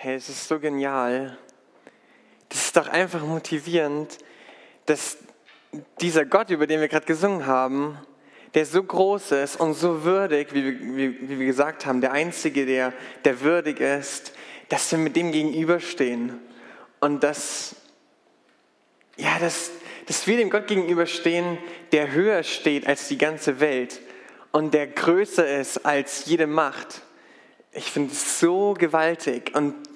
Hey, es ist so genial. Das ist doch einfach motivierend, dass dieser Gott, über den wir gerade gesungen haben, der so groß ist und so würdig, wie, wie, wie wir gesagt haben, der Einzige, der, der würdig ist, dass wir mit dem gegenüberstehen. Und dass, ja, dass, dass wir dem Gott gegenüberstehen, der höher steht als die ganze Welt und der größer ist als jede Macht. Ich finde es so gewaltig. Und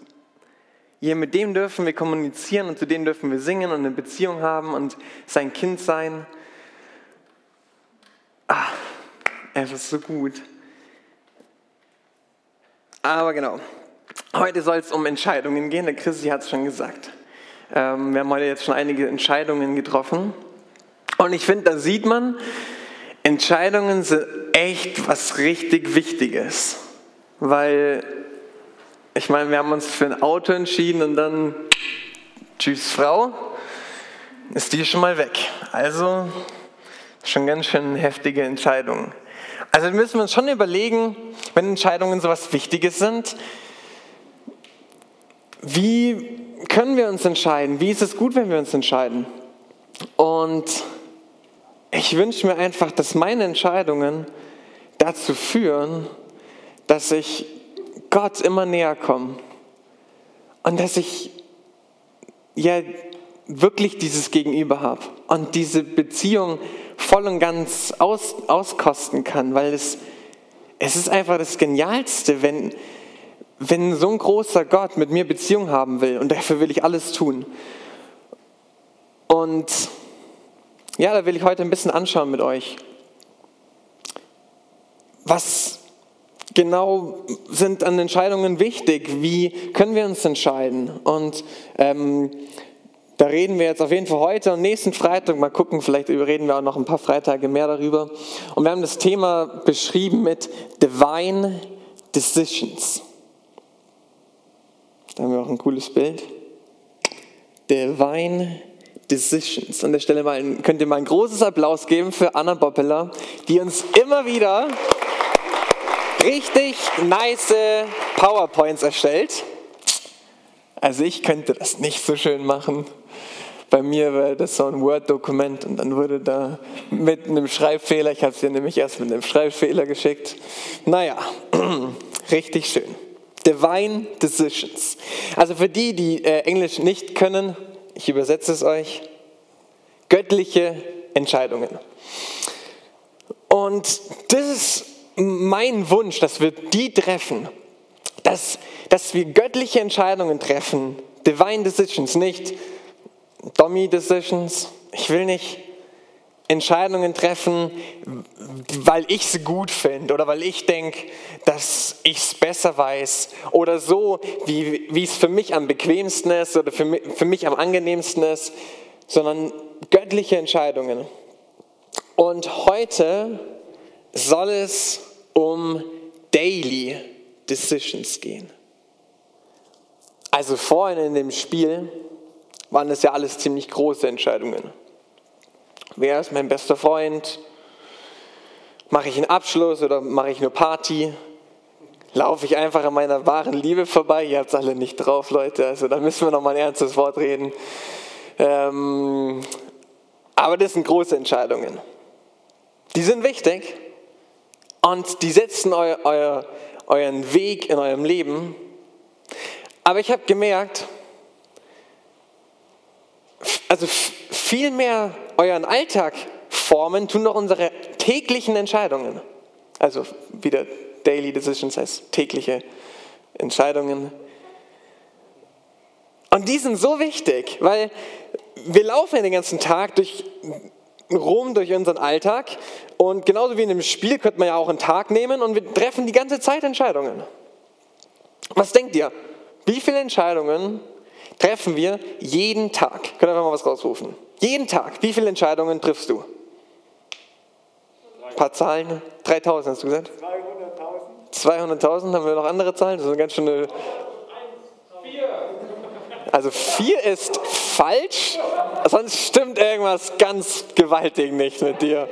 ja, mit dem dürfen wir kommunizieren und zu dem dürfen wir singen und eine Beziehung haben und sein Kind sein. Ah, es ist so gut. Aber genau, heute soll es um Entscheidungen gehen. Der Christi hat es schon gesagt. Ähm, wir haben heute jetzt schon einige Entscheidungen getroffen. Und ich finde, da sieht man, Entscheidungen sind echt was richtig Wichtiges. Weil, ich meine, wir haben uns für ein Auto entschieden und dann, tschüss Frau, ist die schon mal weg. Also, schon ganz schön heftige Entscheidungen. Also müssen wir uns schon überlegen, wenn Entscheidungen so was Wichtiges sind, wie können wir uns entscheiden? Wie ist es gut, wenn wir uns entscheiden? Und ich wünsche mir einfach, dass meine Entscheidungen dazu führen, dass ich Gott immer näher komme und dass ich ja wirklich dieses Gegenüber habe und diese Beziehung voll und ganz aus, auskosten kann, weil es, es ist einfach das Genialste, wenn, wenn so ein großer Gott mit mir Beziehung haben will und dafür will ich alles tun. Und ja, da will ich heute ein bisschen anschauen mit euch. Was genau sind an Entscheidungen wichtig? Wie können wir uns entscheiden? Und ähm, da reden wir jetzt auf jeden Fall heute und nächsten Freitag mal gucken, vielleicht reden wir auch noch ein paar Freitage mehr darüber. Und wir haben das Thema beschrieben mit Divine Decisions. Da haben wir auch ein cooles Bild. Divine Decisions. An der Stelle mal, könnt ihr mal ein großes Applaus geben für Anna Boppeler, die uns immer wieder richtig nice PowerPoints erstellt. Also ich könnte das nicht so schön machen. Bei mir wäre das so ein Word-Dokument und dann wurde da mit einem Schreibfehler, ich habe es dir nämlich erst mit einem Schreibfehler geschickt. Naja, richtig schön. Divine Decisions. Also für die, die äh, Englisch nicht können, ich übersetze es euch, göttliche Entscheidungen. Und das ist mein Wunsch, dass wir die treffen, dass, dass wir göttliche Entscheidungen treffen, Divine Decisions, nicht Dummy Decisions. Ich will nicht Entscheidungen treffen, weil ich es gut finde oder weil ich denke, dass ich es besser weiß oder so, wie, es für mich am bequemsten ist oder für für mich am angenehmsten ist, sondern göttliche Entscheidungen. Und heute soll es um Daily Decisions gehen. Also vorhin in dem Spiel waren es ja alles ziemlich große Entscheidungen. Wer ist mein bester Freund? Mache ich einen Abschluss oder mache ich nur Party? Laufe ich einfach an meiner wahren Liebe vorbei? Ihr habt es alle nicht drauf, Leute. Also da müssen wir noch mal ein ernstes Wort reden. Ähm, aber das sind große Entscheidungen. Die sind wichtig und die setzen eu, eu, euren Weg in eurem Leben. Aber ich habe gemerkt, also viel mehr euren Alltag formen, tun doch unsere täglichen Entscheidungen. Also wieder Daily Decisions heißt tägliche Entscheidungen. Und die sind so wichtig, weil wir laufen den ganzen Tag durch rum durch unseren Alltag und genauso wie in einem Spiel könnte man ja auch einen Tag nehmen und wir treffen die ganze Zeit Entscheidungen. Was denkt ihr? Wie viele Entscheidungen treffen wir jeden Tag? Könnt ihr einfach mal was rausrufen? Jeden Tag. Wie viele Entscheidungen triffst du? Ein paar Zahlen? 3000 hast du gesagt? 200.000. 200.000? Haben wir noch andere Zahlen? Das ist eine ganz schöne. Also vier ist falsch, sonst stimmt irgendwas ganz gewaltig nicht mit dir.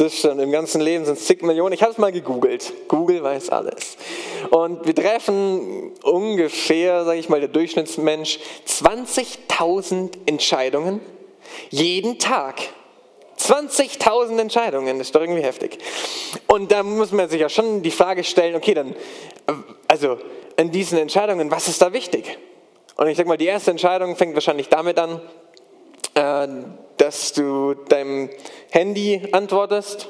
das stimmt. Im ganzen Leben sind es zig Millionen. Ich habe es mal gegoogelt. Google weiß alles. Und wir treffen ungefähr, sage ich mal, der Durchschnittsmensch 20.000 Entscheidungen jeden Tag. 20.000 Entscheidungen, das ist doch irgendwie heftig. Und da muss man sich ja schon die Frage stellen, okay, dann, also in diesen Entscheidungen, was ist da wichtig? Und ich sage mal, die erste Entscheidung fängt wahrscheinlich damit an, äh, dass du deinem Handy antwortest,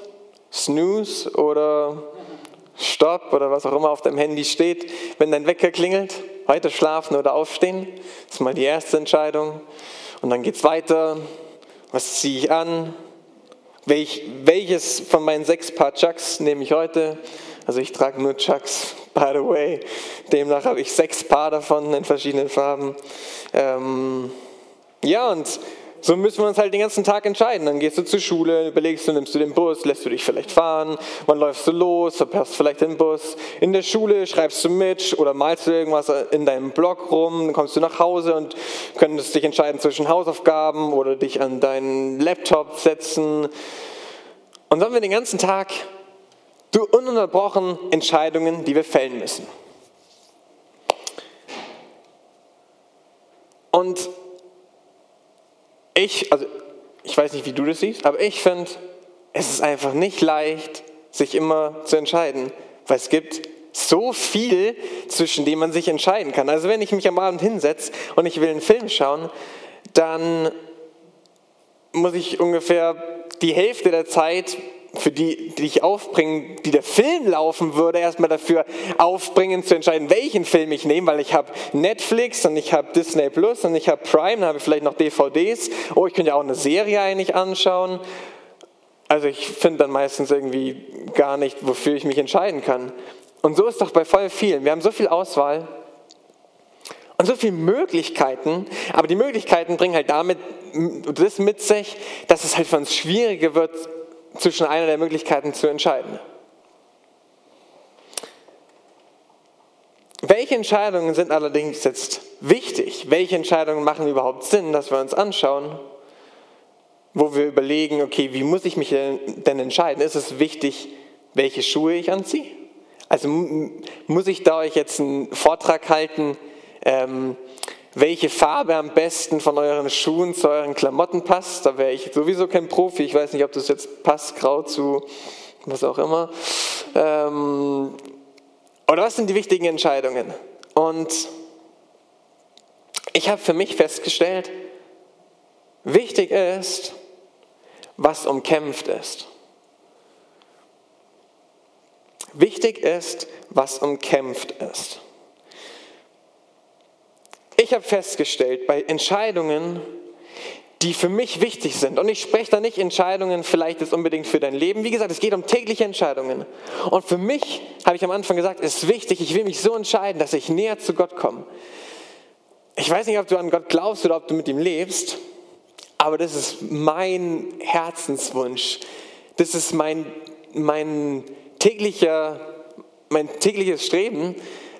Snooze oder Stopp oder was auch immer auf deinem Handy steht, wenn dein Wecker klingelt, weiter schlafen oder aufstehen. Das ist mal die erste Entscheidung. Und dann geht es weiter. Was ziehe ich an? Welch, welches von meinen sechs Paar Chucks nehme ich heute? Also ich trage nur Chucks, by the way. Demnach habe ich sechs Paar davon in verschiedenen Farben. Ähm, ja, und so müssen wir uns halt den ganzen Tag entscheiden. Dann gehst du zur Schule, überlegst du, nimmst du den Bus, lässt du dich vielleicht fahren, wann läufst du los, verpasst vielleicht den Bus. In der Schule schreibst du mit oder malst du irgendwas in deinem Blog rum, dann kommst du nach Hause und könntest dich entscheiden zwischen Hausaufgaben oder dich an deinen Laptop setzen. Und dann haben wir den ganzen Tag ununterbrochen Entscheidungen, die wir fällen müssen. Und ich, also ich weiß nicht, wie du das siehst, aber ich finde, es ist einfach nicht leicht, sich immer zu entscheiden, weil es gibt so viel, zwischen dem man sich entscheiden kann. Also wenn ich mich am Abend hinsetze und ich will einen Film schauen, dann muss ich ungefähr die Hälfte der Zeit für die, die ich aufbringen, die der Film laufen würde, erstmal dafür aufbringen zu entscheiden, welchen Film ich nehme, weil ich habe Netflix und ich habe Disney Plus und ich habe Prime, dann habe ich vielleicht noch DVDs. Oh, ich könnte ja auch eine Serie eigentlich anschauen. Also ich finde dann meistens irgendwie gar nicht, wofür ich mich entscheiden kann. Und so ist doch bei voll vielen. Wir haben so viel Auswahl und so viele Möglichkeiten, aber die Möglichkeiten bringen halt damit das mit sich, dass es halt für uns schwieriger wird, zwischen einer der Möglichkeiten zu entscheiden. Welche Entscheidungen sind allerdings jetzt wichtig? Welche Entscheidungen machen überhaupt Sinn, dass wir uns anschauen, wo wir überlegen, okay, wie muss ich mich denn entscheiden? Ist es wichtig, welche Schuhe ich anziehe? Also muss ich da euch jetzt einen Vortrag halten, ähm, welche Farbe am besten von euren Schuhen zu euren Klamotten passt. Da wäre ich sowieso kein Profi. Ich weiß nicht, ob das jetzt passt, grau zu was auch immer. Ähm, oder was sind die wichtigen Entscheidungen? Und ich habe für mich festgestellt, wichtig ist, was umkämpft ist. Wichtig ist, was umkämpft ist. Ich habe festgestellt, bei Entscheidungen, die für mich wichtig sind, und ich spreche da nicht Entscheidungen vielleicht jetzt unbedingt für dein Leben, wie gesagt, es geht um tägliche Entscheidungen. Und für mich, habe ich am Anfang gesagt, ist wichtig, ich will mich so entscheiden, dass ich näher zu Gott komme. Ich weiß nicht, ob du an Gott glaubst oder ob du mit ihm lebst, aber das ist mein Herzenswunsch. Das ist mein, mein, täglicher, mein tägliches Streben,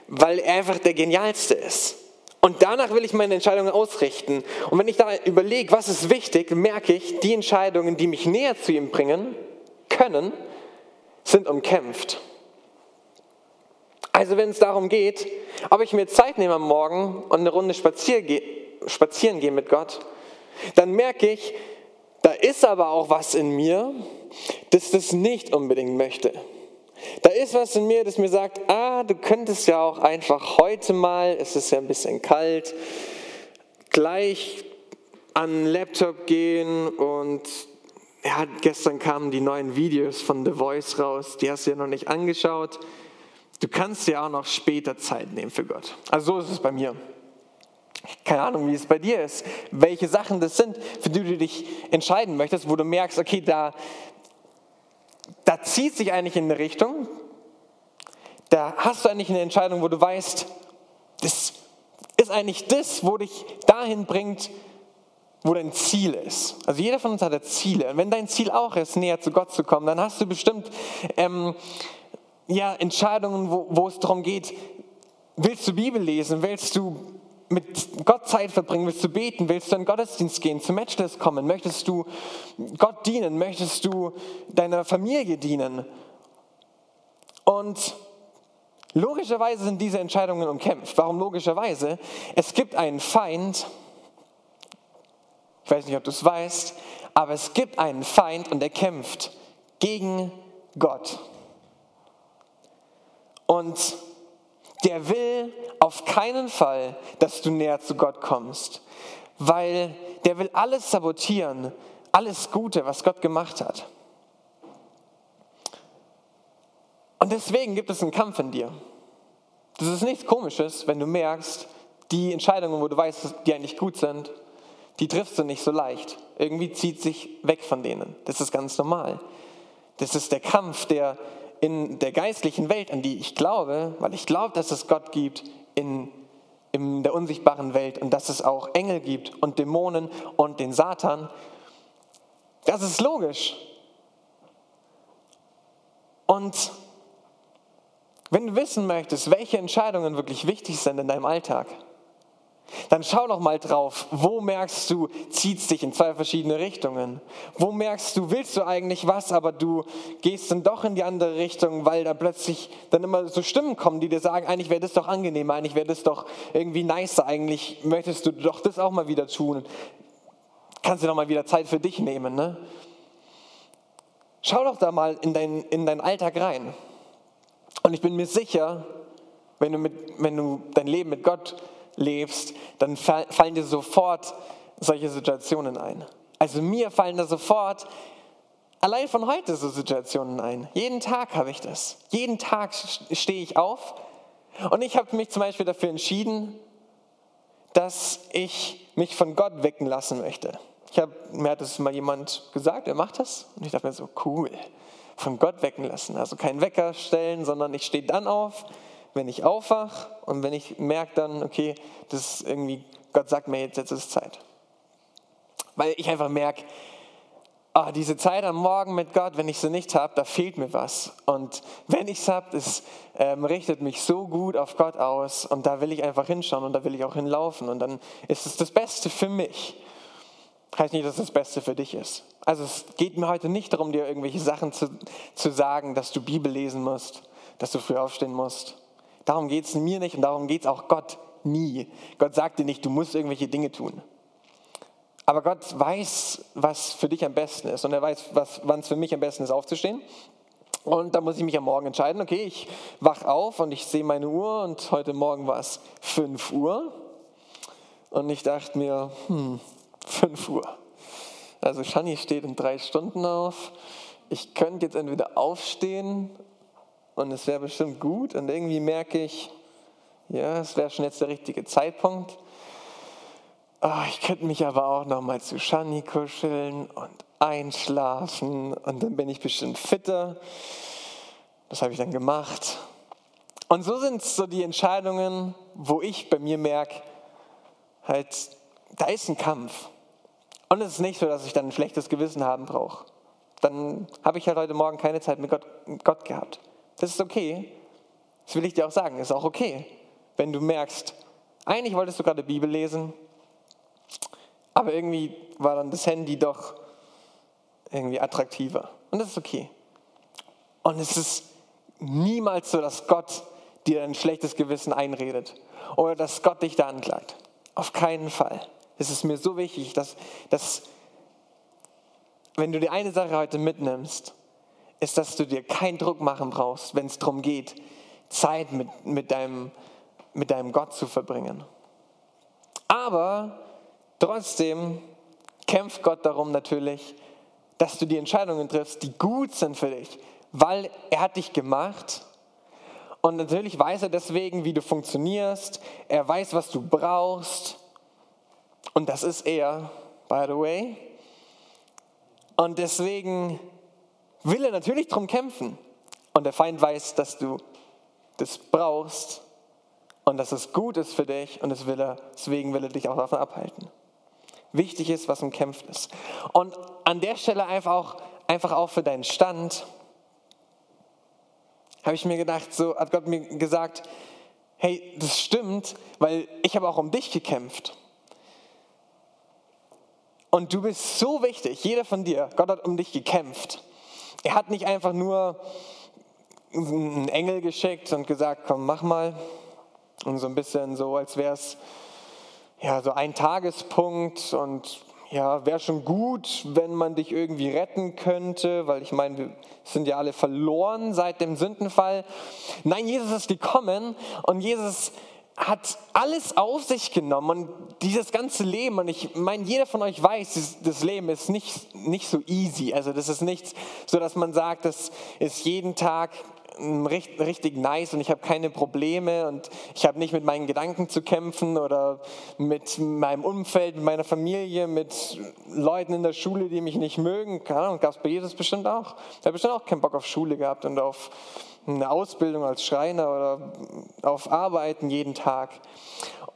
weil er einfach der Genialste ist. Und danach will ich meine Entscheidungen ausrichten. Und wenn ich da überlege, was ist wichtig, merke ich, die Entscheidungen, die mich näher zu ihm bringen können, sind umkämpft. Also wenn es darum geht, ob ich mir Zeit nehme am Morgen und eine Runde spazieren gehe mit Gott, dann merke ich, da ist aber auch was in mir, das das nicht unbedingt möchte. Da ist was in mir, das mir sagt, ah, du könntest ja auch einfach heute mal, es ist ja ein bisschen kalt, gleich an den Laptop gehen und ja, gestern kamen die neuen Videos von The Voice raus, die hast du ja noch nicht angeschaut. Du kannst ja auch noch später Zeit nehmen für Gott. Also so ist es bei mir. Keine Ahnung, wie es bei dir ist, welche Sachen das sind, für die du dich entscheiden möchtest, wo du merkst, okay, da, da zieht sich eigentlich in eine Richtung, da hast du eigentlich eine Entscheidung, wo du weißt, das ist eigentlich das, wo dich dahin bringt, wo dein Ziel ist. Also jeder von uns hat Ziele. Und wenn dein Ziel auch ist, näher zu Gott zu kommen, dann hast du bestimmt ähm, ja, Entscheidungen, wo, wo es darum geht, willst du Bibel lesen, willst du mit Gott Zeit verbringen, willst du beten, willst du in den Gottesdienst gehen, zum Matchless kommen, möchtest du Gott dienen, möchtest du deiner Familie dienen. Und logischerweise sind diese Entscheidungen umkämpft. Warum logischerweise? Es gibt einen Feind, ich weiß nicht, ob du es weißt, aber es gibt einen Feind und er kämpft gegen Gott. Und der will auf keinen Fall, dass du näher zu Gott kommst, weil der will alles sabotieren, alles Gute, was Gott gemacht hat. Und deswegen gibt es einen Kampf in dir. Das ist nichts Komisches, wenn du merkst, die Entscheidungen, wo du weißt, die eigentlich gut sind, die triffst du nicht so leicht. Irgendwie zieht sich weg von denen. Das ist ganz normal. Das ist der Kampf, der in der geistlichen Welt, an die ich glaube, weil ich glaube, dass es Gott gibt, in, in der unsichtbaren Welt und dass es auch Engel gibt und Dämonen und den Satan. Das ist logisch. Und wenn du wissen möchtest, welche Entscheidungen wirklich wichtig sind in deinem Alltag, dann schau doch mal drauf, wo merkst du, zieht es dich in zwei verschiedene Richtungen? Wo merkst du, willst du eigentlich was, aber du gehst dann doch in die andere Richtung, weil da plötzlich dann immer so Stimmen kommen, die dir sagen, eigentlich wäre das doch angenehmer, eigentlich wäre das doch irgendwie nicer, eigentlich möchtest du doch das auch mal wieder tun. Kannst du doch mal wieder Zeit für dich nehmen, ne? Schau doch da mal in, dein, in deinen Alltag rein. Und ich bin mir sicher, wenn du, mit, wenn du dein Leben mit Gott lebst, dann fallen dir sofort solche Situationen ein. Also mir fallen da sofort allein von heute so Situationen ein. Jeden Tag habe ich das. Jeden Tag stehe ich auf und ich habe mich zum Beispiel dafür entschieden, dass ich mich von Gott wecken lassen möchte. Ich hab, mir hat das mal jemand gesagt, er macht das und ich dachte mir so, cool, von Gott wecken lassen. Also keinen Wecker stellen, sondern ich stehe dann auf, wenn ich aufwache und wenn ich merke dann, okay, das ist irgendwie, Gott sagt mir jetzt, jetzt ist Zeit. Weil ich einfach merke, ah, diese Zeit am Morgen mit Gott, wenn ich sie nicht habe, da fehlt mir was. Und wenn ich es habe, es ähm, richtet mich so gut auf Gott aus und da will ich einfach hinschauen und da will ich auch hinlaufen und dann ist es das Beste für mich. Heißt nicht, dass es das Beste für dich ist. Also es geht mir heute nicht darum, dir irgendwelche Sachen zu, zu sagen, dass du Bibel lesen musst, dass du früh aufstehen musst, Darum geht es mir nicht und darum geht es auch Gott nie. Gott sagt dir nicht, du musst irgendwelche Dinge tun. Aber Gott weiß, was für dich am besten ist und er weiß, wann es für mich am besten ist, aufzustehen. Und da muss ich mich am Morgen entscheiden, okay, ich wach auf und ich sehe meine Uhr und heute Morgen war es 5 Uhr. Und ich dachte mir, hm, 5 Uhr. Also Shani steht in drei Stunden auf. Ich könnte jetzt entweder aufstehen und es wäre bestimmt gut und irgendwie merke ich, ja, es wäre schon jetzt der richtige Zeitpunkt. Oh, ich könnte mich aber auch noch mal zu Shani kuscheln und einschlafen und dann bin ich bestimmt fitter. Das habe ich dann gemacht. Und so sind so die Entscheidungen, wo ich bei mir merke, halt, da ist ein Kampf. Und es ist nicht so, dass ich dann ein schlechtes Gewissen haben brauche. Dann habe ich halt heute Morgen keine Zeit mit Gott, Gott gehabt. Das ist okay. Das will ich dir auch sagen. Ist auch okay, wenn du merkst, eigentlich wolltest du gerade Bibel lesen, aber irgendwie war dann das Handy doch irgendwie attraktiver. Und das ist okay. Und es ist niemals so, dass Gott dir ein schlechtes Gewissen einredet oder dass Gott dich da anklagt. Auf keinen Fall. Es ist mir so wichtig, dass, dass wenn du die eine Sache heute mitnimmst, ist, dass du dir keinen Druck machen brauchst, wenn es darum geht, Zeit mit, mit, deinem, mit deinem Gott zu verbringen. Aber trotzdem kämpft Gott darum natürlich, dass du die Entscheidungen triffst, die gut sind für dich, weil er hat dich gemacht und natürlich weiß er deswegen, wie du funktionierst. Er weiß, was du brauchst. Und das ist er, by the way. Und deswegen will er natürlich darum kämpfen. Und der Feind weiß, dass du das brauchst und dass es gut ist für dich und will er, deswegen will er dich auch davon abhalten. Wichtig ist, was umkämpft ist. Und an der Stelle einfach auch, einfach auch für deinen Stand, habe ich mir gedacht, so hat Gott mir gesagt, hey, das stimmt, weil ich habe auch um dich gekämpft. Und du bist so wichtig, jeder von dir, Gott hat um dich gekämpft. Er hat nicht einfach nur einen Engel geschickt und gesagt, komm, mach mal. Und so ein bisschen so, als wäre es ja, so ein Tagespunkt und ja, wäre schon gut, wenn man dich irgendwie retten könnte, weil ich meine, wir sind ja alle verloren seit dem Sündenfall. Nein, Jesus ist gekommen und Jesus hat alles auf sich genommen und dieses ganze Leben, und ich meine, jeder von euch weiß, das Leben ist nicht, nicht so easy. Also das ist nicht so, dass man sagt, das ist jeden Tag richtig nice und ich habe keine Probleme und ich habe nicht mit meinen Gedanken zu kämpfen oder mit meinem Umfeld, mit meiner Familie, mit Leuten in der Schule, die mich nicht mögen. Keine Ahnung, gab es bei Jesus bestimmt auch. Er hat bestimmt auch keinen Bock auf Schule gehabt und auf eine Ausbildung als Schreiner oder auf Arbeiten jeden Tag.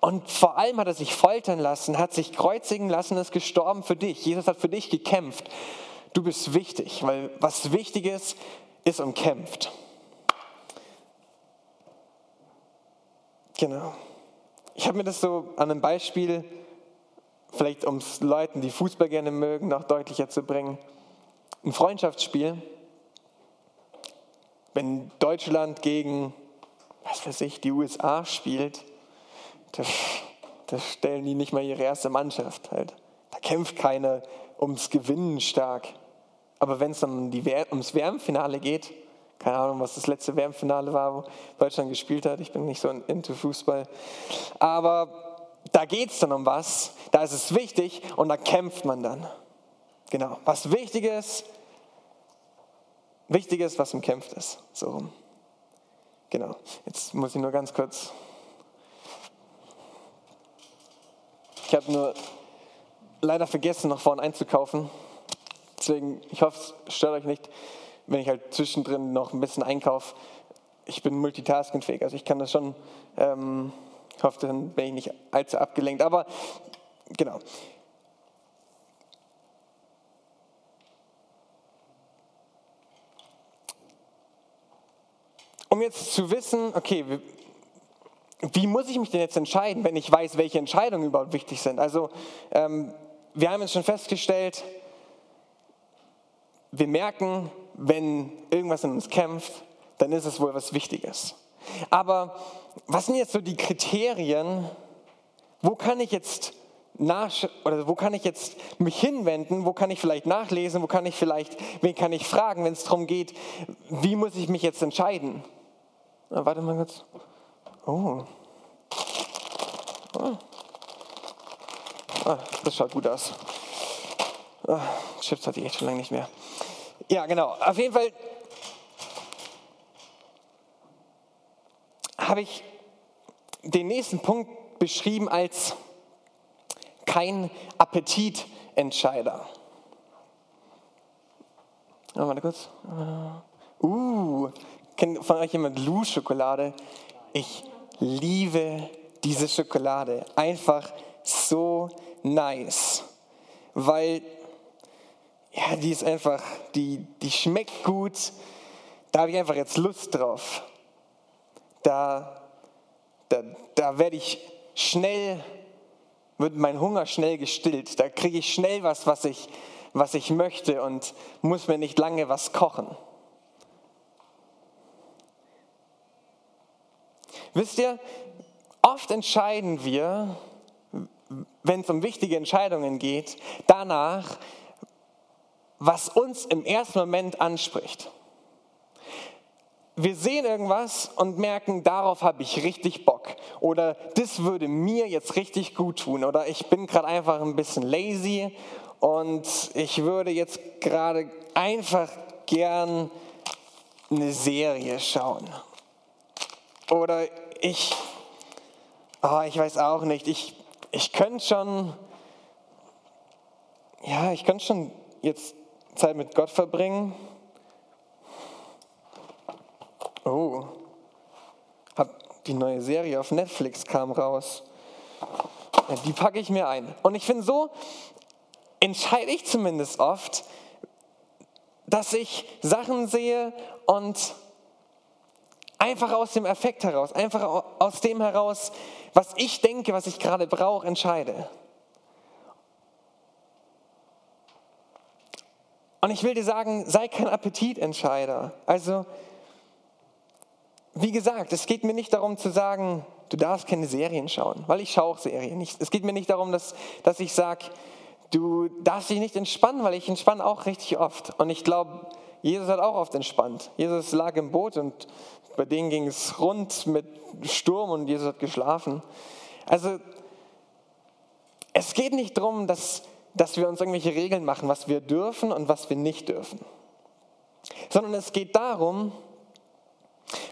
Und vor allem hat er sich foltern lassen, hat sich kreuzigen lassen, ist gestorben für dich. Jesus hat für dich gekämpft. Du bist wichtig, weil was wichtig ist, ist umkämpft. Genau. Ich habe mir das so an einem Beispiel, vielleicht um es Leuten, die Fußball gerne mögen, noch deutlicher zu bringen. Ein Freundschaftsspiel, wenn Deutschland gegen, was weiß ich, die USA spielt, da, da stellen die nicht mal ihre erste Mannschaft halt. Da kämpft keiner ums Gewinnen stark. Aber wenn es dann ums WM-Finale geht, keine Ahnung, was das letzte WM-Finale war, wo Deutschland gespielt hat. Ich bin nicht so into Fußball. Aber da geht es dann um was. Da ist es wichtig und da kämpft man dann. Genau. Was wichtig ist, wichtig ist, was umkämpft ist. So rum. Genau. Jetzt muss ich nur ganz kurz. Ich habe nur leider vergessen, noch vorne einzukaufen. Deswegen, ich hoffe, es stört euch nicht wenn ich halt zwischendrin noch ein bisschen einkaufe, ich bin multitaskingfähig, also ich kann das schon, ähm, ich hoffe, dann bin ich nicht allzu abgelenkt, aber genau. Um jetzt zu wissen, okay, wie muss ich mich denn jetzt entscheiden, wenn ich weiß, welche Entscheidungen überhaupt wichtig sind? Also ähm, wir haben jetzt schon festgestellt, wir merken, wenn irgendwas in uns kämpft, dann ist es wohl was Wichtiges. Aber was sind jetzt so die Kriterien? Wo kann ich jetzt nach, oder wo kann ich jetzt mich hinwenden? Wo kann ich vielleicht nachlesen? Wo kann ich vielleicht, wen kann ich fragen, wenn es darum geht, wie muss ich mich jetzt entscheiden? Na, warte mal kurz. Oh. oh. Ah, das schaut gut aus. Ah, Chips hatte ich echt schon lange nicht mehr. Ja, genau. Auf jeden Fall habe ich den nächsten Punkt beschrieben als kein Appetitentscheider. Oh, warte kurz. Uh, kennt von euch jemand Lou-Schokolade? Ich liebe diese Schokolade. Einfach so nice. Weil ja, die ist einfach, die, die schmeckt gut, da habe ich einfach jetzt Lust drauf. Da, da, da werde ich schnell, wird mein Hunger schnell gestillt. Da kriege ich schnell was, was ich, was ich möchte und muss mir nicht lange was kochen. Wisst ihr, oft entscheiden wir, wenn es um wichtige Entscheidungen geht, danach, was uns im ersten Moment anspricht. Wir sehen irgendwas und merken, darauf habe ich richtig Bock. Oder das würde mir jetzt richtig gut tun. Oder ich bin gerade einfach ein bisschen lazy und ich würde jetzt gerade einfach gern eine Serie schauen. Oder ich, oh, ich weiß auch nicht, ich, ich könnte schon, ja, ich könnte schon jetzt Zeit mit Gott verbringen. Oh, hab die neue Serie auf Netflix kam raus. Die packe ich mir ein. Und ich finde, so entscheide ich zumindest oft, dass ich Sachen sehe und einfach aus dem Effekt heraus, einfach aus dem heraus, was ich denke, was ich gerade brauche, entscheide. Und ich will dir sagen, sei kein Appetitentscheider. Also, wie gesagt, es geht mir nicht darum zu sagen, du darfst keine Serien schauen, weil ich schaue auch Serien. Es geht mir nicht darum, dass, dass ich sage, du darfst dich nicht entspannen, weil ich entspanne auch richtig oft. Und ich glaube, Jesus hat auch oft entspannt. Jesus lag im Boot und bei denen ging es rund mit Sturm und Jesus hat geschlafen. Also es geht nicht darum, dass, dass wir uns irgendwelche Regeln machen, was wir dürfen und was wir nicht dürfen. Sondern es geht darum,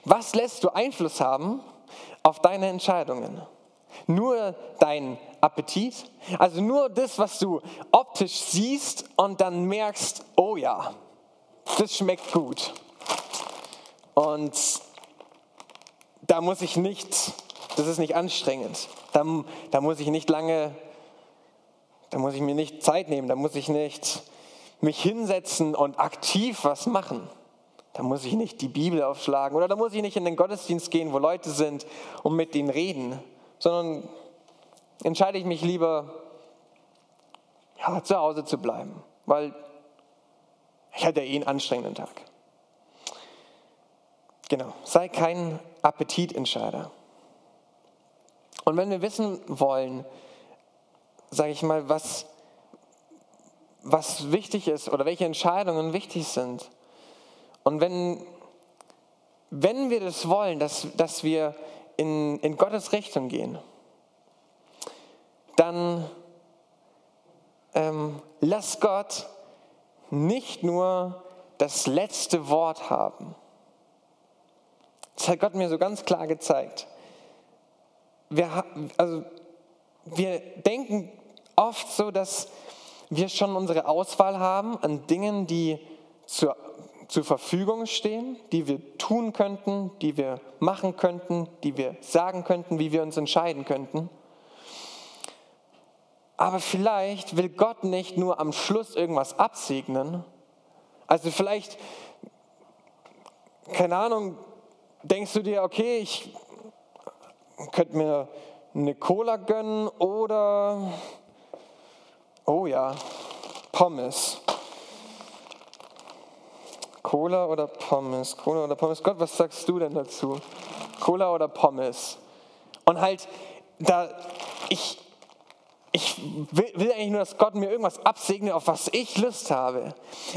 was lässt du Einfluss haben auf deine Entscheidungen? Nur dein Appetit, also nur das, was du optisch siehst und dann merkst, oh ja, das schmeckt gut. Und da muss ich nicht, das ist nicht anstrengend. Da, da muss ich nicht lange, da muss ich mir nicht Zeit nehmen, da muss ich nicht mich hinsetzen und aktiv was machen. Da muss ich nicht die Bibel aufschlagen oder da muss ich nicht in den Gottesdienst gehen, wo Leute sind und mit ihnen reden, sondern entscheide ich mich lieber, ja, zu Hause zu bleiben, weil ich hatte eh einen anstrengenden Tag. Genau, sei kein Appetitentscheider. Und wenn wir wissen wollen, sage ich mal, was, was wichtig ist oder welche Entscheidungen wichtig sind, und wenn, wenn wir das wollen, dass, dass wir in, in Gottes Richtung gehen, dann ähm, lass Gott nicht nur das letzte Wort haben. Das hat Gott mir so ganz klar gezeigt. Wir, also, wir denken oft so, dass wir schon unsere Auswahl haben an Dingen, die zur, zur Verfügung stehen, die wir tun könnten, die wir machen könnten, die wir sagen könnten, wie wir uns entscheiden könnten. Aber vielleicht will Gott nicht nur am Schluss irgendwas absegnen. Also vielleicht, keine Ahnung, denkst du dir, okay, ich könnte mir eine Cola gönnen oder, oh ja, Pommes. Cola oder Pommes? Cola oder Pommes? Gott, was sagst du denn dazu? Cola oder Pommes? Und halt, da, ich, ich will, will, eigentlich nur, dass Gott mir irgendwas absegnet, auf was ich Lust habe.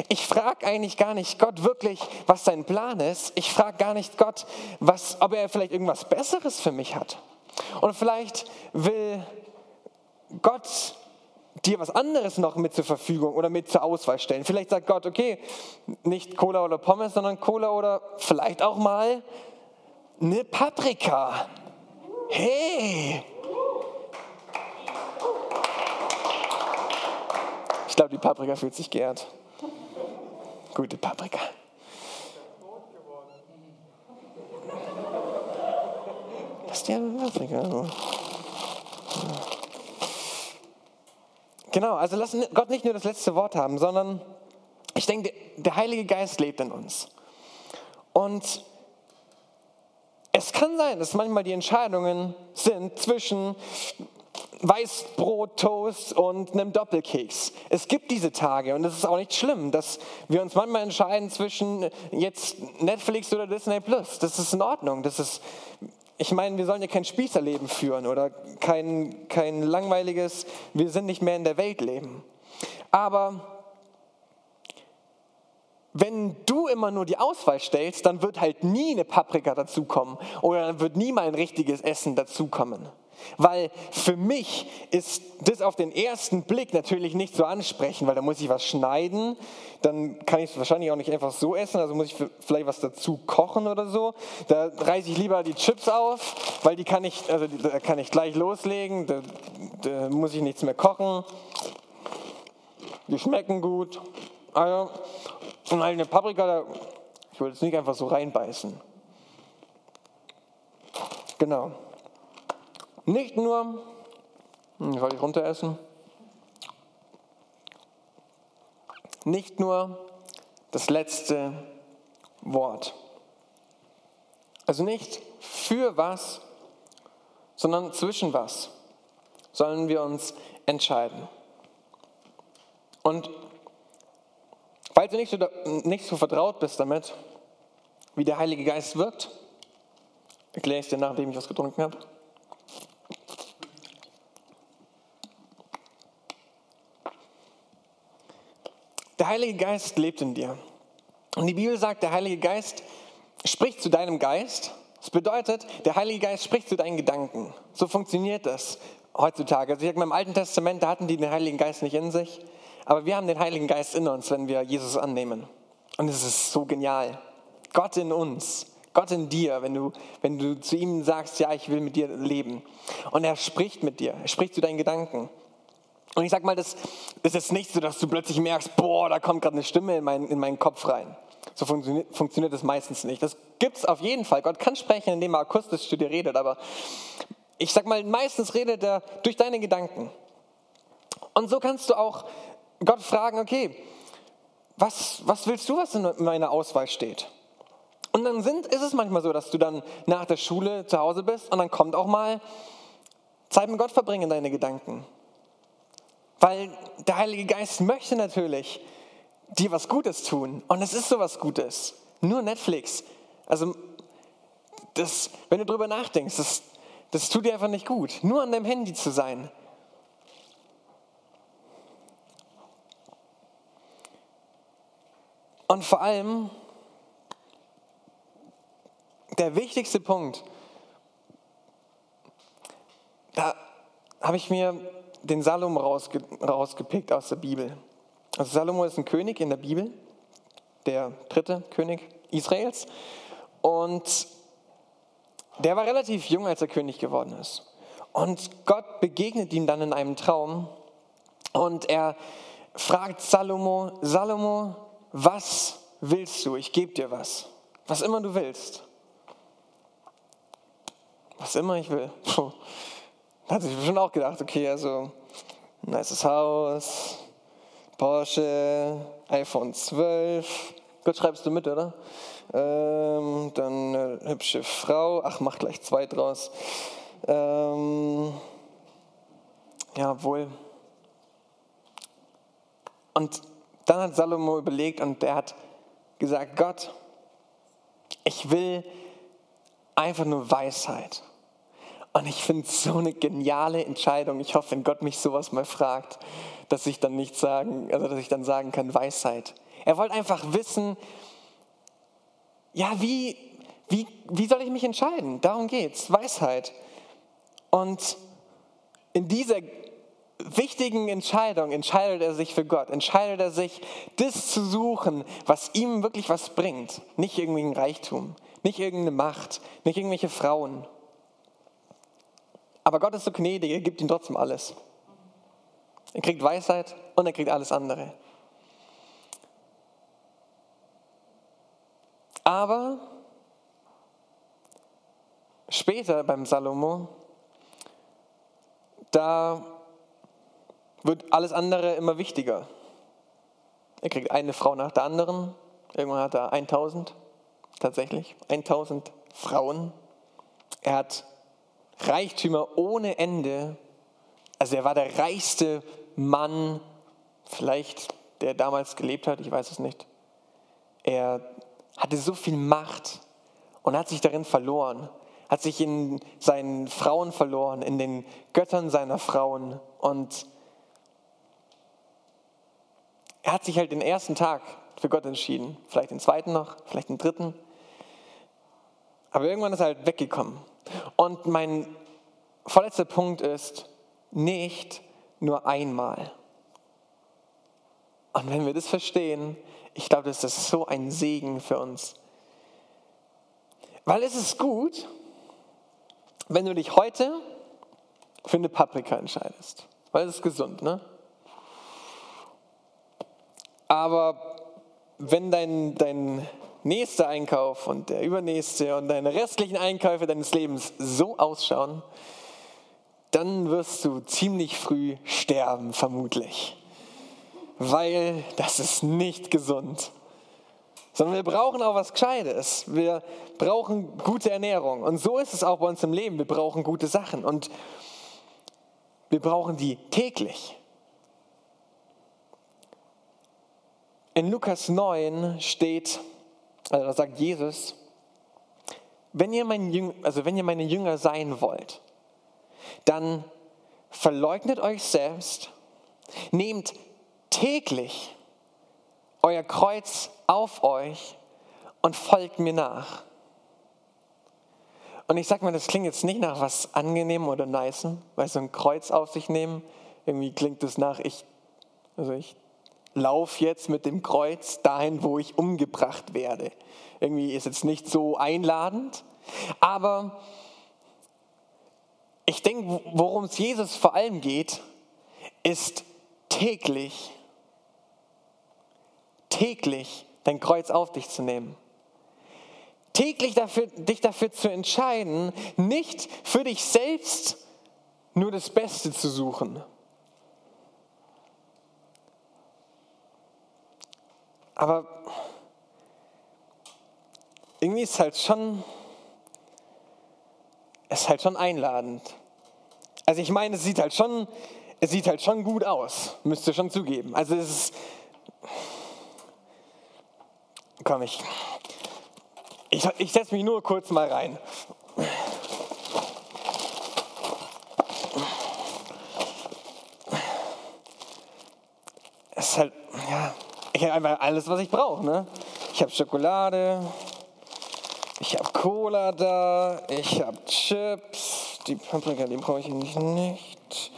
Ich frage eigentlich gar nicht Gott wirklich, was sein Plan ist. Ich frage gar nicht Gott, was, ob er vielleicht irgendwas Besseres für mich hat. Und vielleicht will Gott dir was anderes noch mit zur Verfügung oder mit zur Auswahl stellen. Vielleicht sagt Gott, okay, nicht Cola oder Pommes, sondern Cola oder vielleicht auch mal eine Paprika. Hey, Ich glaube, die Paprika fühlt sich geehrt. Gute Paprika. Das ist die Paprika. Genau, also lass Gott nicht nur das letzte Wort haben, sondern ich denke, der Heilige Geist lebt in uns. Und es kann sein, dass manchmal die Entscheidungen sind zwischen Weißbrot, Toast und einem Doppelkeks. Es gibt diese Tage und es ist auch nicht schlimm, dass wir uns manchmal entscheiden zwischen jetzt Netflix oder Disney Plus. Das ist in Ordnung. Das ist, ich meine, wir sollen ja kein Spießerleben führen oder kein, kein langweiliges, wir sind nicht mehr in der Welt leben. Aber wenn du immer nur die Auswahl stellst, dann wird halt nie eine Paprika dazukommen oder dann wird nie mal ein richtiges Essen dazukommen. Weil für mich ist das auf den ersten Blick natürlich nicht so ansprechend, weil da muss ich was schneiden, dann kann ich es wahrscheinlich auch nicht einfach so essen, also muss ich vielleicht was dazu kochen oder so. Da reiße ich lieber die Chips auf, weil die kann ich, also da kann ich gleich loslegen, da, da muss ich nichts mehr kochen. Die schmecken gut. Also, und eine Paprika, da, ich wollte es nicht einfach so reinbeißen. Genau. Nicht nur, soll ich runter essen? Nicht nur das letzte Wort Also nicht für was, sondern zwischen was sollen wir uns entscheiden. Und falls du nicht so, nicht so vertraut bist damit, wie der Heilige Geist wirkt, erkläre ich dir, nachdem ich was getrunken habe. Der Heilige Geist lebt in dir. Und die Bibel sagt, der Heilige Geist spricht zu deinem Geist. Das bedeutet, der Heilige Geist spricht zu deinen Gedanken. So funktioniert das heutzutage. Also ich sage mal, im Alten Testament, da hatten die den Heiligen Geist nicht in sich. Aber wir haben den Heiligen Geist in uns, wenn wir Jesus annehmen. Und es ist so genial. Gott in uns, Gott in dir, wenn du, wenn du zu ihm sagst, ja, ich will mit dir leben. Und er spricht mit dir, er spricht zu deinen Gedanken. Und ich sag mal, das, ist nicht so, dass du plötzlich merkst, boah, da kommt gerade eine Stimme in, mein, in meinen Kopf rein. So funktioniert, funktioniert das meistens nicht. Das gibt es auf jeden Fall. Gott kann sprechen, indem er akustisch zu dir redet, aber ich sag mal, meistens redet er durch deine Gedanken. Und so kannst du auch Gott fragen, okay, was, was willst du, was in meiner Auswahl steht? Und dann sind, ist es manchmal so, dass du dann nach der Schule zu Hause bist und dann kommt auch mal Zeit mit Gott verbringen in deine Gedanken. Weil der Heilige Geist möchte natürlich dir was Gutes tun. Und es ist so was Gutes. Nur Netflix. Also, das, wenn du drüber nachdenkst, das, das tut dir einfach nicht gut. Nur an deinem Handy zu sein. Und vor allem, der wichtigste Punkt, da habe ich mir den Salomo rausge rausgepickt aus der Bibel. Also Salomo ist ein König in der Bibel, der dritte König Israels. Und der war relativ jung, als er König geworden ist. Und Gott begegnet ihm dann in einem Traum und er fragt Salomo, Salomo, was willst du? Ich gebe dir was. Was immer du willst. Was immer ich will. Da hat sich schon auch gedacht, okay, also ein nices Haus, Porsche, iPhone 12. Gut, schreibst du mit, oder? Ähm, dann eine hübsche Frau. Ach, mach gleich zwei draus. Ähm, ja, wohl. Und dann hat Salomo überlegt und er hat gesagt, Gott, ich will einfach nur Weisheit. Und ich finde es so eine geniale Entscheidung. Ich hoffe, wenn Gott mich sowas mal fragt, dass ich dann nicht sagen, also dass ich dann sagen kann, Weisheit. Er wollte einfach wissen, ja, wie, wie, wie soll ich mich entscheiden? Darum geht's, Weisheit. Und in dieser wichtigen Entscheidung entscheidet er sich für Gott, entscheidet er sich, das zu suchen, was ihm wirklich was bringt. Nicht irgendwie ein Reichtum, nicht irgendeine Macht, nicht irgendwelche Frauen. Aber Gott ist so gnädig, er gibt ihm trotzdem alles. Er kriegt Weisheit und er kriegt alles andere. Aber später beim Salomo, da wird alles andere immer wichtiger. Er kriegt eine Frau nach der anderen. Irgendwann hat er 1000, tatsächlich, 1000 Frauen. Er hat Reichtümer ohne Ende. Also er war der reichste Mann, vielleicht der damals gelebt hat, ich weiß es nicht. Er hatte so viel Macht und hat sich darin verloren, hat sich in seinen Frauen verloren, in den Göttern seiner Frauen. Und er hat sich halt den ersten Tag für Gott entschieden, vielleicht den zweiten noch, vielleicht den dritten. Aber irgendwann ist er halt weggekommen. Und mein vorletzter Punkt ist, nicht nur einmal. Und wenn wir das verstehen, ich glaube, das ist so ein Segen für uns. Weil es ist gut, wenn du dich heute für eine Paprika entscheidest. Weil es ist gesund, ne? Aber wenn dein, dein nächster Einkauf und der übernächste und deine restlichen Einkäufe deines Lebens so ausschauen, dann wirst du ziemlich früh sterben, vermutlich. Weil das ist nicht gesund. sondern wir brauchen auch was Gescheites. Wir brauchen gute Ernährung. Und so ist es auch bei uns im Leben. Wir brauchen gute Sachen und wir brauchen die täglich. In Lukas 9 steht, also da sagt Jesus, wenn ihr, mein Jünger, also wenn ihr meine Jünger sein wollt, dann verleugnet euch selbst, nehmt täglich euer Kreuz auf euch und folgt mir nach. Und ich sag mal, das klingt jetzt nicht nach was angenehm oder nice, weil so ein Kreuz auf sich nehmen, irgendwie klingt es nach, ich, also ich laufe jetzt mit dem Kreuz dahin, wo ich umgebracht werde. Irgendwie ist jetzt nicht so einladend, aber ich denke, worum es Jesus vor allem geht, ist täglich täglich dein Kreuz auf dich zu nehmen. Täglich dafür, dich dafür zu entscheiden, nicht für dich selbst nur das Beste zu suchen. Aber irgendwie ist halt schon, ist halt schon einladend. Also ich meine, es sieht halt schon, es sieht halt schon gut aus, müsst ihr schon zugeben. Also es ist, Komm, ich, ich, ich setze mich nur kurz mal rein. Es ist halt, ja, ich habe einfach alles, was ich brauche. Ne? Ich habe Schokolade, ich habe Cola da, ich habe Chips, die Paprika, die brauche ich nicht, nicht.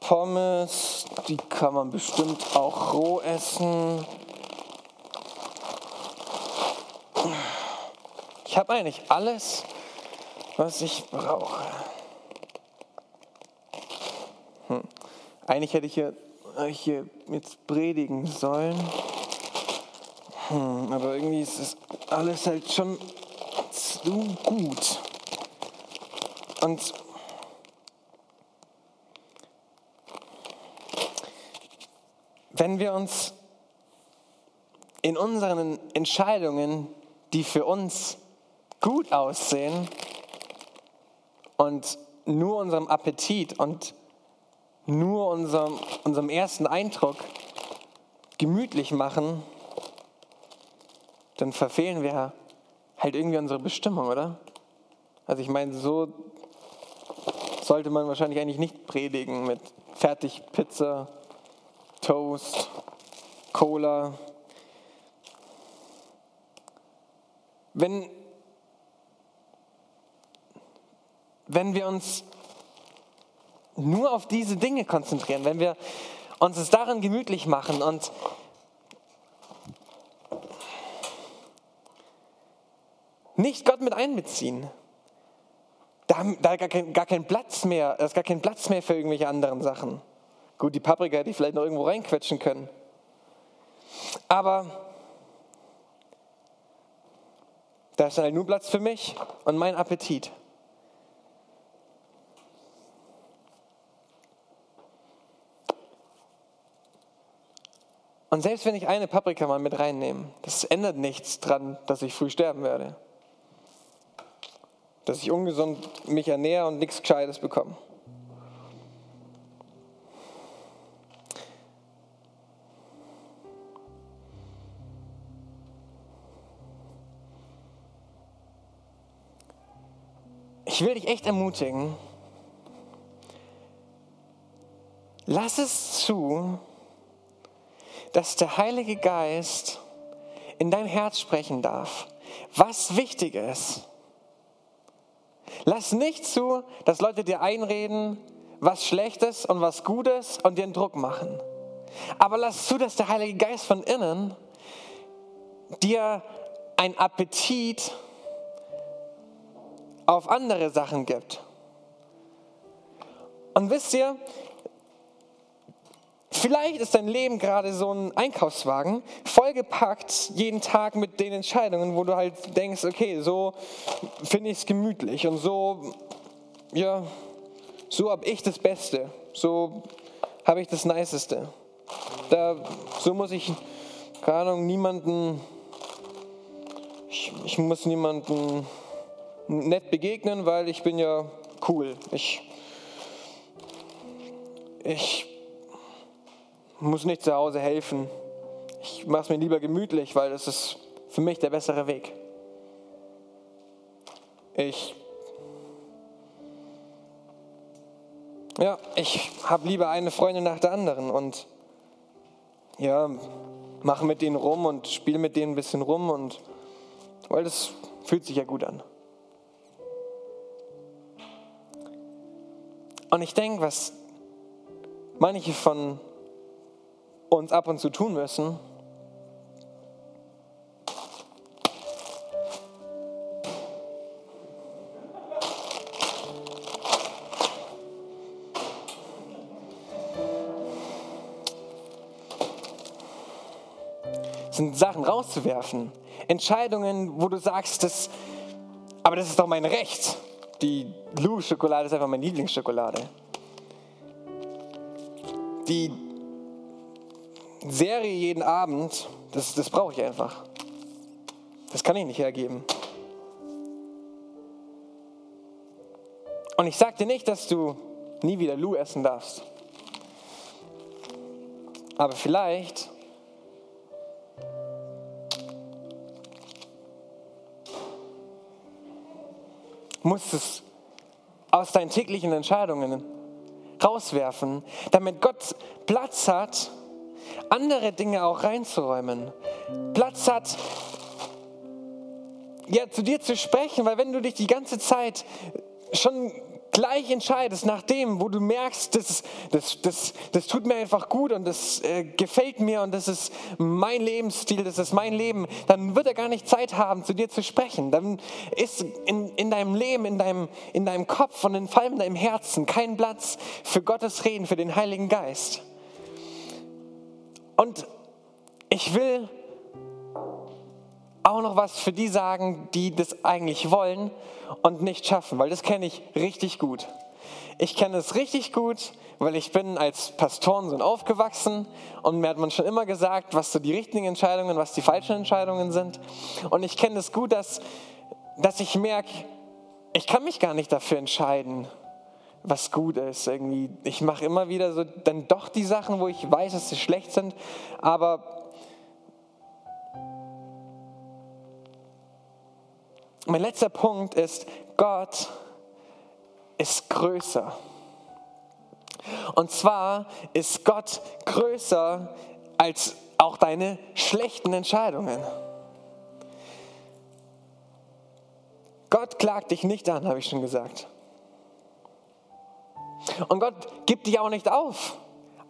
Pommes, die kann man bestimmt auch roh essen. Ich habe eigentlich alles, was ich brauche. Hm. Eigentlich hätte ich hier, hier jetzt predigen sollen. Hm, aber irgendwie ist das alles halt schon zu gut. Und wenn wir uns in unseren Entscheidungen, die für uns gut aussehen und nur unserem Appetit und nur unserem, unserem ersten Eindruck gemütlich machen, dann verfehlen wir halt irgendwie unsere Bestimmung, oder? Also ich meine, so sollte man wahrscheinlich eigentlich nicht predigen mit Fertigpizza, Toast, Cola. Wenn wenn wir uns nur auf diese Dinge konzentrieren, wenn wir uns es darin gemütlich machen und nicht Gott mit einbeziehen, da, da gar, kein, gar kein Platz mehr, da ist gar kein Platz mehr für irgendwelche anderen Sachen. Gut, die Paprika, die vielleicht noch irgendwo reinquetschen können. Aber da ist halt nur Platz für mich und mein Appetit. Und selbst wenn ich eine Paprika mal mit reinnehme, das ändert nichts dran, dass ich früh sterben werde. Dass ich ungesund mich ernähre und nichts Gescheites bekomme. Ich will dich echt ermutigen, lass es zu, dass der Heilige Geist in dein Herz sprechen darf, was wichtig ist. Lass nicht zu, dass Leute dir einreden, was schlecht ist und was gut ist und dir einen Druck machen. Aber lass zu, dass der Heilige Geist von innen dir ein Appetit auf andere Sachen gibt. Und wisst ihr, Vielleicht ist dein Leben gerade so ein Einkaufswagen, vollgepackt jeden Tag mit den Entscheidungen, wo du halt denkst, okay, so finde ich es gemütlich und so, ja, so habe ich das Beste, so habe ich das Niceste. Da, so muss ich, keine Ahnung, niemanden ich, ich muss niemandem nett begegnen, weil ich bin ja cool. Ich, ich muss nicht zu Hause helfen. Ich mache es mir lieber gemütlich, weil das ist für mich der bessere Weg. Ich ja, ich habe lieber eine Freundin nach der anderen und ja, mache mit denen rum und spiele mit denen ein bisschen rum und weil das fühlt sich ja gut an. Und ich denke, was manche von uns ab und zu tun müssen, sind Sachen rauszuwerfen. Entscheidungen, wo du sagst, das, aber das ist doch mein Recht. Die Lou-Schokolade ist einfach meine Lieblingsschokolade. Die Serie jeden Abend, das, das brauche ich einfach. Das kann ich nicht hergeben. Und ich sage dir nicht, dass du nie wieder Lou essen darfst. Aber vielleicht musst es aus deinen täglichen Entscheidungen rauswerfen, damit Gott Platz hat, andere Dinge auch reinzuräumen. Platz hat, ja, zu dir zu sprechen, weil wenn du dich die ganze Zeit schon gleich entscheidest nach dem, wo du merkst, das, das, das, das tut mir einfach gut und das äh, gefällt mir und das ist mein Lebensstil, das ist mein Leben, dann wird er gar nicht Zeit haben, zu dir zu sprechen. Dann ist in, in deinem Leben, in deinem, in deinem Kopf und vor allem in deinem Herzen kein Platz für Gottes Reden, für den Heiligen Geist. Und ich will auch noch was für die sagen, die das eigentlich wollen und nicht schaffen, weil das kenne ich richtig gut. Ich kenne es richtig gut, weil ich bin als Pastorensohn aufgewachsen und mir hat man schon immer gesagt, was so die richtigen Entscheidungen, was die falschen Entscheidungen sind. Und ich kenne es gut, dass, dass ich merke, ich kann mich gar nicht dafür entscheiden, was gut ist. Irgendwie, ich mache immer wieder so dann doch die Sachen, wo ich weiß, dass sie schlecht sind, aber mein letzter Punkt ist, Gott ist größer. Und zwar ist Gott größer als auch deine schlechten Entscheidungen. Gott klagt dich nicht an, habe ich schon gesagt. Und Gott gibt dich auch nicht auf.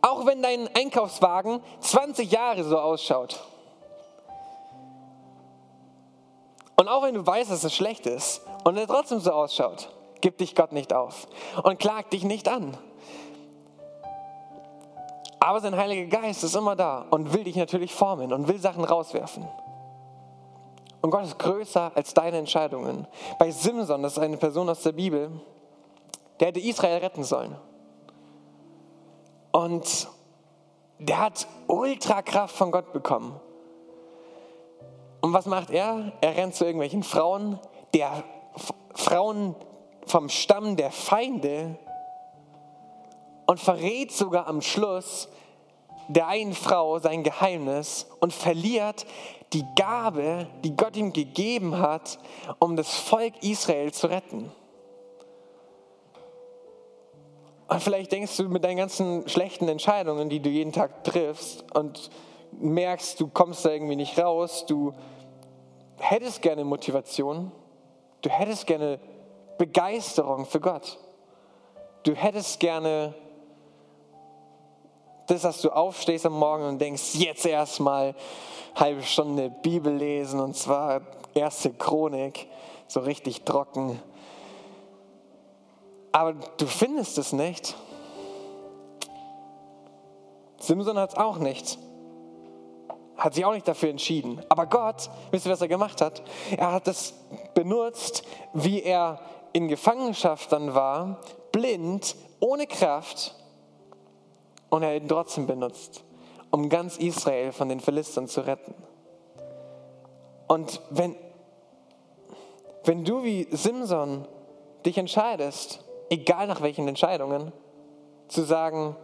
Auch wenn dein Einkaufswagen 20 Jahre so ausschaut. Und auch wenn du weißt, dass es schlecht ist und er trotzdem so ausschaut, gibt dich Gott nicht auf und klagt dich nicht an. Aber sein Heiliger Geist ist immer da und will dich natürlich formen und will Sachen rauswerfen. Und Gott ist größer als deine Entscheidungen. Bei Simson, das ist eine Person aus der Bibel, der hätte Israel retten sollen. Und der hat Ultrakraft von Gott bekommen. Und was macht er? Er rennt zu irgendwelchen Frauen, der Frauen vom Stamm der Feinde und verrät sogar am Schluss der einen Frau sein Geheimnis und verliert die Gabe, die Gott ihm gegeben hat, um das Volk Israel zu retten. Und vielleicht denkst du mit deinen ganzen schlechten Entscheidungen, die du jeden Tag triffst und merkst, du kommst da irgendwie nicht raus, du hättest gerne Motivation, du hättest gerne Begeisterung für Gott. Du hättest gerne das, dass du aufstehst am Morgen und denkst, jetzt erstmal halbe Stunde Bibel lesen und zwar erste Chronik, so richtig trocken. Aber du findest es nicht. Simson hat es auch nicht hat sich auch nicht dafür entschieden. Aber Gott, wisst ihr, was er gemacht hat? Er hat es benutzt, wie er in Gefangenschaft dann war, blind, ohne Kraft, und er hat ihn trotzdem benutzt, um ganz Israel von den Philistern zu retten. Und wenn wenn du wie Simson dich entscheidest, egal nach welchen Entscheidungen, zu sagen,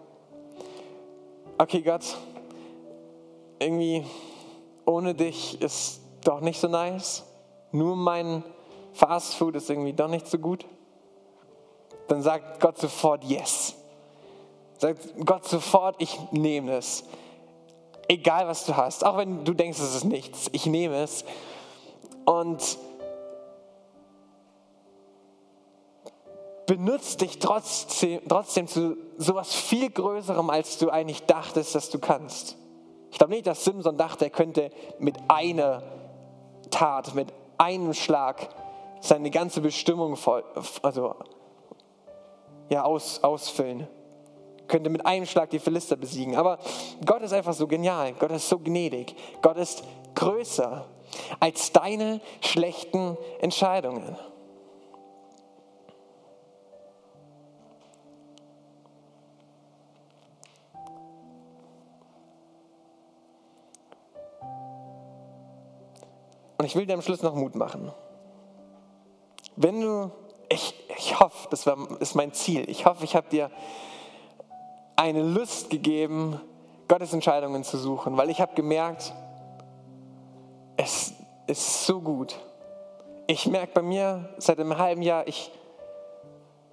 okay Gott, irgendwie ohne dich ist doch nicht so nice, nur mein Fast Food ist irgendwie doch nicht so gut, dann sagt Gott sofort Yes. Sagt Gott sofort, ich nehme es. Egal was du hast, auch wenn du denkst, es ist nichts, ich nehme es. Und benutzt dich trotzdem, trotzdem zu sowas viel Größerem, als du eigentlich dachtest, dass du kannst. Ich glaube nicht, dass Simson dachte, er könnte mit einer Tat, mit einem Schlag seine ganze Bestimmung voll, also, ja, aus, ausfüllen. Könnte mit einem Schlag die Philister besiegen. Aber Gott ist einfach so genial. Gott ist so gnädig. Gott ist größer als deine schlechten Entscheidungen. Und ich will dir am Schluss noch Mut machen. Wenn du, ich, ich hoffe, das ist mein Ziel, ich hoffe, ich habe dir eine Lust gegeben, Gottes Entscheidungen zu suchen, weil ich habe gemerkt, es ist so gut. Ich merke bei mir seit einem halben Jahr, ich,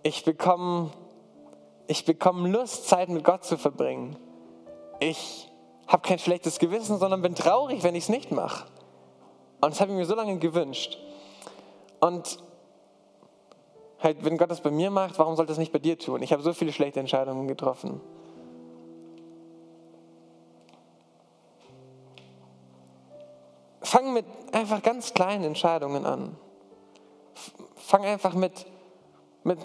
ich bekomme ich bekomme Lust, Zeit mit Gott zu verbringen. Ich habe kein schlechtes Gewissen, sondern bin traurig, wenn ich es nicht mache. Und das habe ich mir so lange gewünscht. Und halt, wenn Gott das bei mir macht, warum sollte das nicht bei dir tun? Ich habe so viele schlechte Entscheidungen getroffen. Fang mit einfach ganz kleinen Entscheidungen an. Fang einfach mit, mit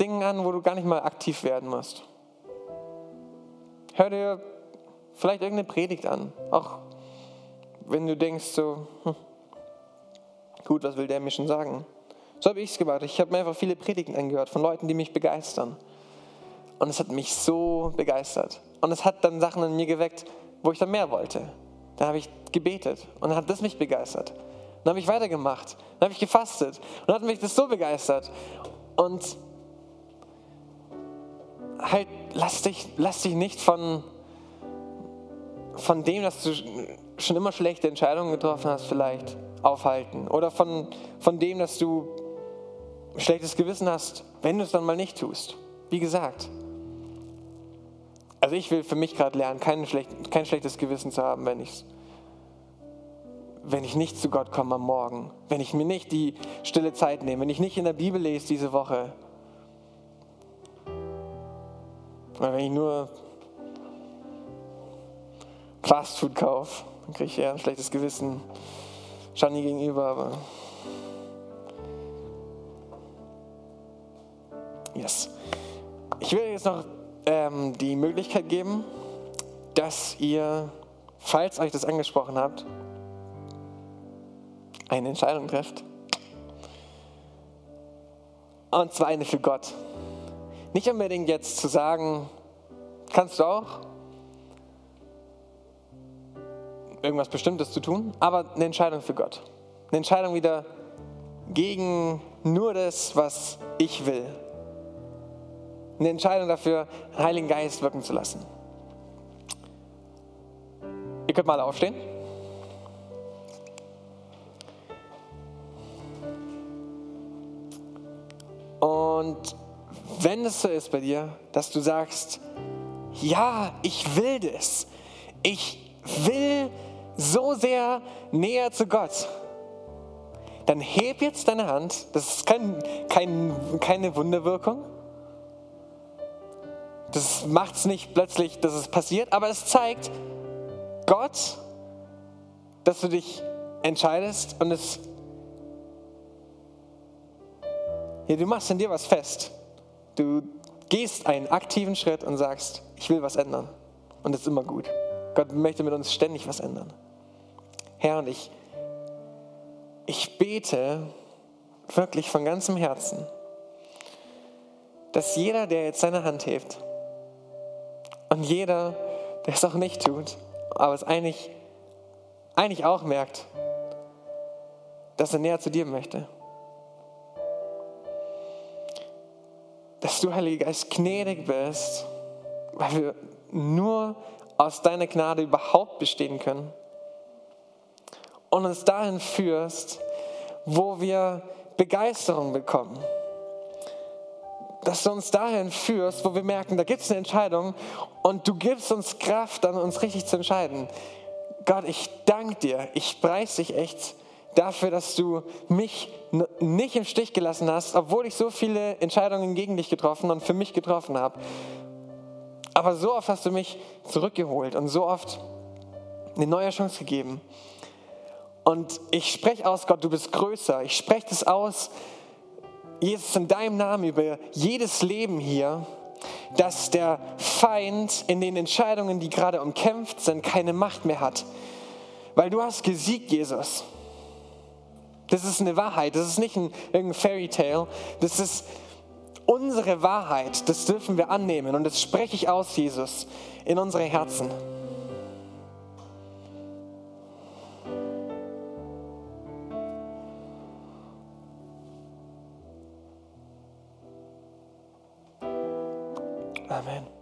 Dingen an, wo du gar nicht mal aktiv werden musst. Hör dir vielleicht irgendeine Predigt an. Auch wenn du denkst so, hm, Gut, was will der mir schon sagen? So habe ich es gemacht. Ich habe mir einfach viele Predigten angehört von Leuten, die mich begeistern. Und es hat mich so begeistert. Und es hat dann Sachen in mir geweckt, wo ich dann mehr wollte. Dann habe ich gebetet und dann hat das mich begeistert. Dann habe ich weitergemacht. Dann habe ich gefastet und dann hat mich das so begeistert. Und halt, lass dich, lass dich nicht von, von dem, dass du schon immer schlechte Entscheidungen getroffen hast, vielleicht aufhalten. Oder von, von dem, dass du schlechtes Gewissen hast, wenn du es dann mal nicht tust. Wie gesagt. Also ich will für mich gerade lernen, kein, schlecht, kein schlechtes Gewissen zu haben, wenn ich wenn ich nicht zu Gott komme am Morgen, wenn ich mir nicht die stille Zeit nehme, wenn ich nicht in der Bibel lese diese Woche, oder wenn ich nur Fastfood kaufe, dann kriege ich eher ein schlechtes Gewissen. Shani gegenüber, aber. Yes. Ich will jetzt noch ähm, die Möglichkeit geben, dass ihr, falls euch das angesprochen habt, eine Entscheidung trefft. Und zwar eine für Gott. Nicht unbedingt jetzt zu sagen, kannst du auch, irgendwas Bestimmtes zu tun, aber eine Entscheidung für Gott. Eine Entscheidung wieder gegen nur das, was ich will. Eine Entscheidung dafür, den Heiligen Geist wirken zu lassen. Ihr könnt mal aufstehen. Und wenn es so ist bei dir, dass du sagst, ja, ich will das. Ich will so sehr näher zu Gott, dann heb jetzt deine Hand. Das ist kein, kein, keine Wunderwirkung. Das macht es nicht plötzlich, dass es passiert, aber es zeigt Gott, dass du dich entscheidest und es. Ja, du machst in dir was fest. Du gehst einen aktiven Schritt und sagst, ich will was ändern. Und das ist immer gut. Gott möchte mit uns ständig was ändern. Herr, und ich, ich bete wirklich von ganzem Herzen, dass jeder, der jetzt seine Hand hebt und jeder, der es auch nicht tut, aber es eigentlich, eigentlich auch merkt, dass er näher zu dir möchte. Dass du, Heiliger Geist, gnädig bist, weil wir nur aus deiner Gnade überhaupt bestehen können. Und uns dahin führst, wo wir Begeisterung bekommen. Dass du uns dahin führst, wo wir merken, da gibt es eine Entscheidung und du gibst uns Kraft, dann uns richtig zu entscheiden. Gott, ich danke dir, ich preise dich echt dafür, dass du mich nicht im Stich gelassen hast, obwohl ich so viele Entscheidungen gegen dich getroffen und für mich getroffen habe. Aber so oft hast du mich zurückgeholt und so oft eine neue Chance gegeben. Und ich spreche aus, Gott, du bist größer. Ich spreche das aus, Jesus, in deinem Namen über jedes Leben hier, dass der Feind in den Entscheidungen, die gerade umkämpft sind, keine Macht mehr hat. Weil du hast gesiegt, Jesus. Das ist eine Wahrheit, das ist nicht ein, irgendein Fairy Tale, das ist unsere Wahrheit, das dürfen wir annehmen und das spreche ich aus, Jesus, in unsere Herzen. Amen.